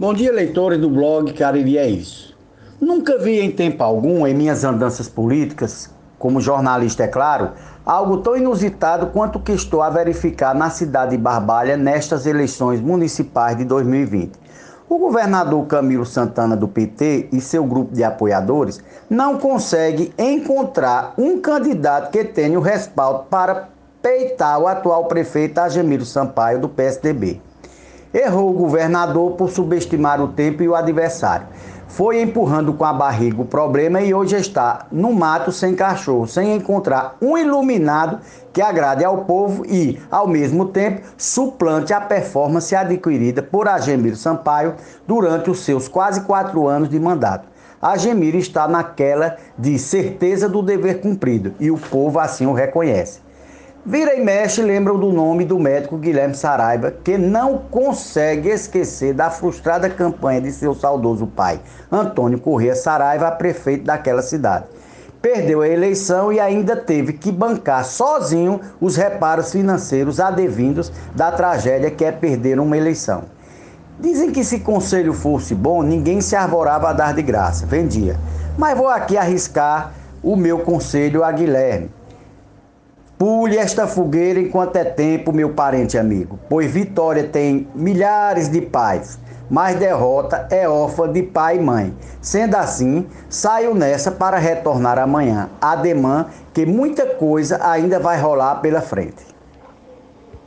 Bom dia, leitores do blog Cariri é Isso. Nunca vi em tempo algum, em minhas andanças políticas, como jornalista, é claro, algo tão inusitado quanto o que estou a verificar na cidade de Barbalha nestas eleições municipais de 2020. O governador Camilo Santana do PT e seu grupo de apoiadores não consegue encontrar um candidato que tenha o respaldo para peitar o atual prefeito Agemiro Sampaio do PSDB. Errou o governador por subestimar o tempo e o adversário. Foi empurrando com a barriga o problema e hoje está no mato sem cachorro, sem encontrar um iluminado que agrade ao povo e, ao mesmo tempo, suplante a performance adquirida por Agemiro Sampaio durante os seus quase quatro anos de mandato. Agemiro está naquela de certeza do dever cumprido e o povo assim o reconhece. Vira e mexe lembram do nome do médico Guilherme Saraiva, que não consegue esquecer da frustrada campanha de seu saudoso pai, Antônio Corrêa Saraiva, prefeito daquela cidade. Perdeu a eleição e ainda teve que bancar sozinho os reparos financeiros adevindos da tragédia que é perder uma eleição. Dizem que se conselho fosse bom, ninguém se arvorava a dar de graça, vendia. Mas vou aqui arriscar o meu conselho a Guilherme Pule esta fogueira enquanto é tempo, meu parente amigo, pois vitória tem milhares de pais, mas derrota é órfã de pai e mãe. Sendo assim, saio nessa para retornar amanhã, ademã que muita coisa ainda vai rolar pela frente.